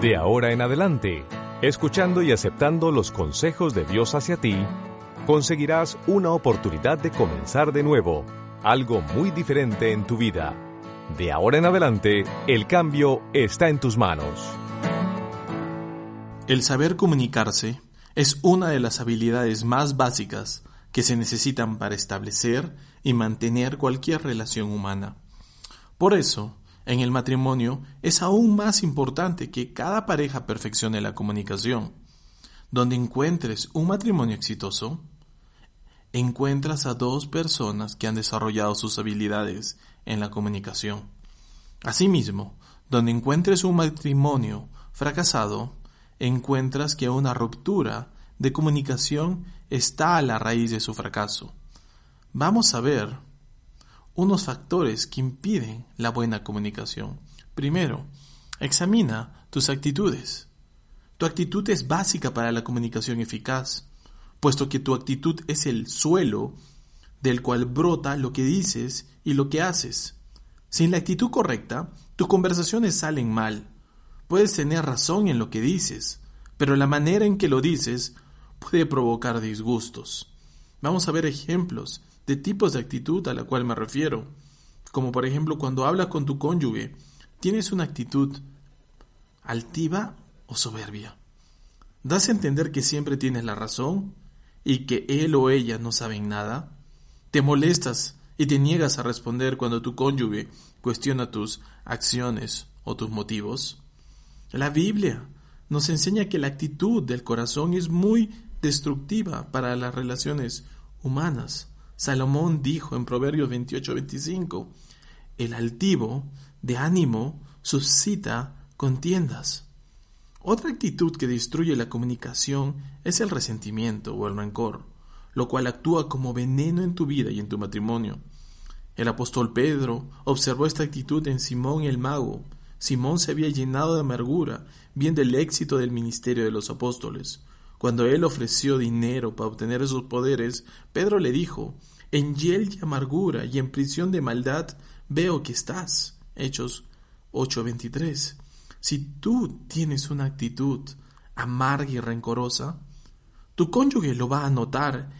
De ahora en adelante, escuchando y aceptando los consejos de Dios hacia ti, conseguirás una oportunidad de comenzar de nuevo, algo muy diferente en tu vida. De ahora en adelante, el cambio está en tus manos. El saber comunicarse es una de las habilidades más básicas que se necesitan para establecer y mantener cualquier relación humana. Por eso, en el matrimonio es aún más importante que cada pareja perfeccione la comunicación. Donde encuentres un matrimonio exitoso, encuentras a dos personas que han desarrollado sus habilidades en la comunicación. Asimismo, donde encuentres un matrimonio fracasado, encuentras que una ruptura de comunicación está a la raíz de su fracaso. Vamos a ver unos factores que impiden la buena comunicación. Primero, examina tus actitudes. Tu actitud es básica para la comunicación eficaz, puesto que tu actitud es el suelo del cual brota lo que dices y lo que haces. Sin la actitud correcta, tus conversaciones salen mal. Puedes tener razón en lo que dices, pero la manera en que lo dices puede provocar disgustos. Vamos a ver ejemplos de tipos de actitud a la cual me refiero, como por ejemplo cuando hablas con tu cónyuge, tienes una actitud altiva o soberbia. ¿Das a entender que siempre tienes la razón y que él o ella no saben nada? ¿Te molestas y te niegas a responder cuando tu cónyuge cuestiona tus acciones o tus motivos? La Biblia nos enseña que la actitud del corazón es muy destructiva para las relaciones humanas. Salomón dijo en Proverbios 28-25, el altivo de ánimo suscita contiendas. Otra actitud que destruye la comunicación es el resentimiento o el rencor, lo cual actúa como veneno en tu vida y en tu matrimonio. El apóstol Pedro observó esta actitud en Simón el mago. Simón se había llenado de amargura, viendo el éxito del ministerio de los apóstoles. Cuando él ofreció dinero para obtener esos poderes, Pedro le dijo, en hiel y amargura y en prisión de maldad veo que estás. Hechos 8:23. Si tú tienes una actitud amarga y rencorosa, tu cónyuge lo va a notar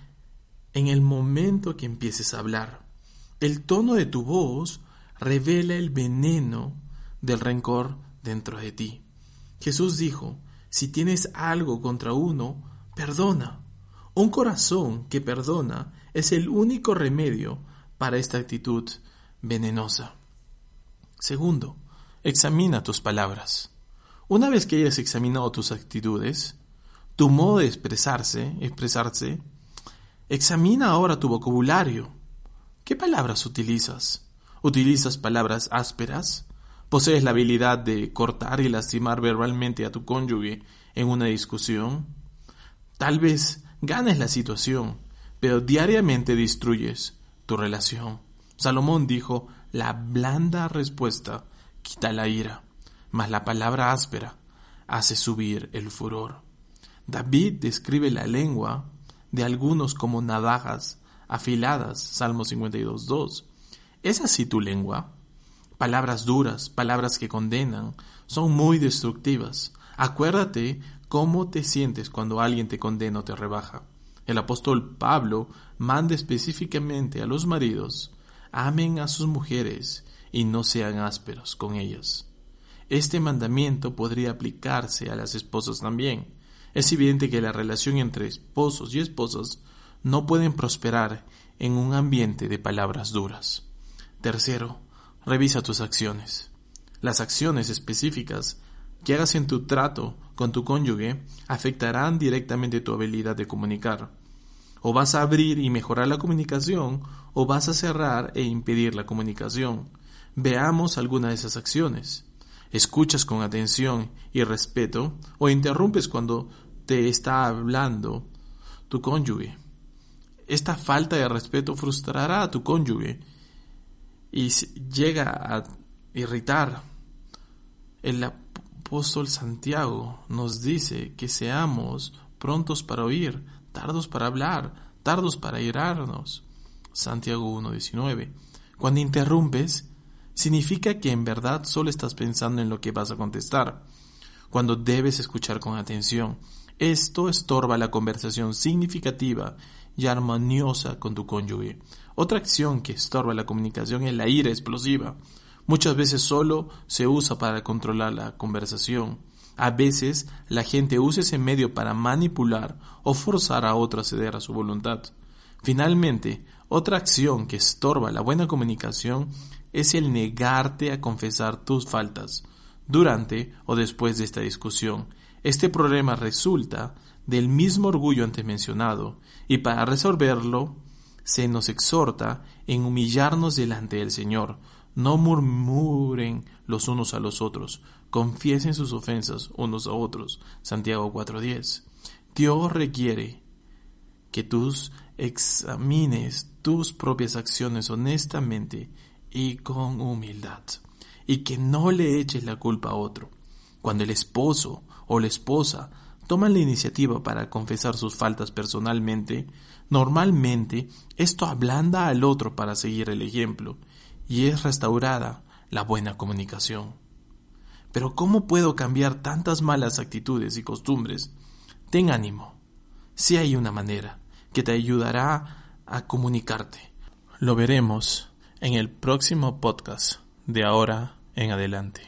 en el momento que empieces a hablar. El tono de tu voz revela el veneno del rencor dentro de ti. Jesús dijo, si tienes algo contra uno, perdona. Un corazón que perdona es el único remedio para esta actitud venenosa. Segundo, examina tus palabras. Una vez que hayas examinado tus actitudes, tu modo de expresarse, expresarse, examina ahora tu vocabulario. ¿Qué palabras utilizas? ¿Utilizas palabras ásperas? ¿Posees la habilidad de cortar y lastimar verbalmente a tu cónyuge en una discusión? Tal vez ganes la situación, pero diariamente destruyes tu relación. Salomón dijo, la blanda respuesta quita la ira, mas la palabra áspera hace subir el furor. David describe la lengua de algunos como navajas afiladas, Salmo 52.2. ¿Es así tu lengua? Palabras duras, palabras que condenan, son muy destructivas. Acuérdate cómo te sientes cuando alguien te condena o te rebaja. El apóstol Pablo manda específicamente a los maridos, amen a sus mujeres y no sean ásperos con ellas. Este mandamiento podría aplicarse a las esposas también. Es evidente que la relación entre esposos y esposas no pueden prosperar en un ambiente de palabras duras. Tercero, Revisa tus acciones. Las acciones específicas que hagas en tu trato con tu cónyuge afectarán directamente tu habilidad de comunicar. O vas a abrir y mejorar la comunicación o vas a cerrar e impedir la comunicación. Veamos alguna de esas acciones. Escuchas con atención y respeto o interrumpes cuando te está hablando tu cónyuge. Esta falta de respeto frustrará a tu cónyuge y llega a irritar. El apóstol Santiago nos dice que seamos prontos para oír, tardos para hablar, tardos para irarnos. Santiago 1.19. Cuando interrumpes, significa que en verdad solo estás pensando en lo que vas a contestar. cuando debes escuchar con atención. Esto estorba la conversación significativa y armoniosa con tu cónyuge. Otra acción que estorba la comunicación es la ira explosiva. Muchas veces solo se usa para controlar la conversación. A veces la gente usa ese medio para manipular o forzar a otro a ceder a su voluntad. Finalmente, otra acción que estorba la buena comunicación es el negarte a confesar tus faltas durante o después de esta discusión. Este problema resulta del mismo orgullo antes mencionado y para resolverlo se nos exhorta en humillarnos delante del Señor. No murmuren los unos a los otros, confiesen sus ofensas unos a otros. Santiago 4:10. Dios requiere que tú examines tus propias acciones honestamente y con humildad, y que no le eches la culpa a otro. Cuando el esposo o la esposa toman la iniciativa para confesar sus faltas personalmente, normalmente esto ablanda al otro para seguir el ejemplo, y es restaurada la buena comunicación. Pero ¿cómo puedo cambiar tantas malas actitudes y costumbres? Ten ánimo. Si hay una manera que te ayudará a comunicarte. Lo veremos en el próximo podcast de ahora en adelante.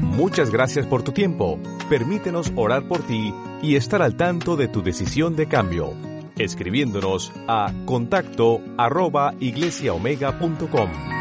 Muchas gracias por tu tiempo. Permítenos orar por ti y estar al tanto de tu decisión de cambio, escribiéndonos a contacto arroba iglesiaomega.com.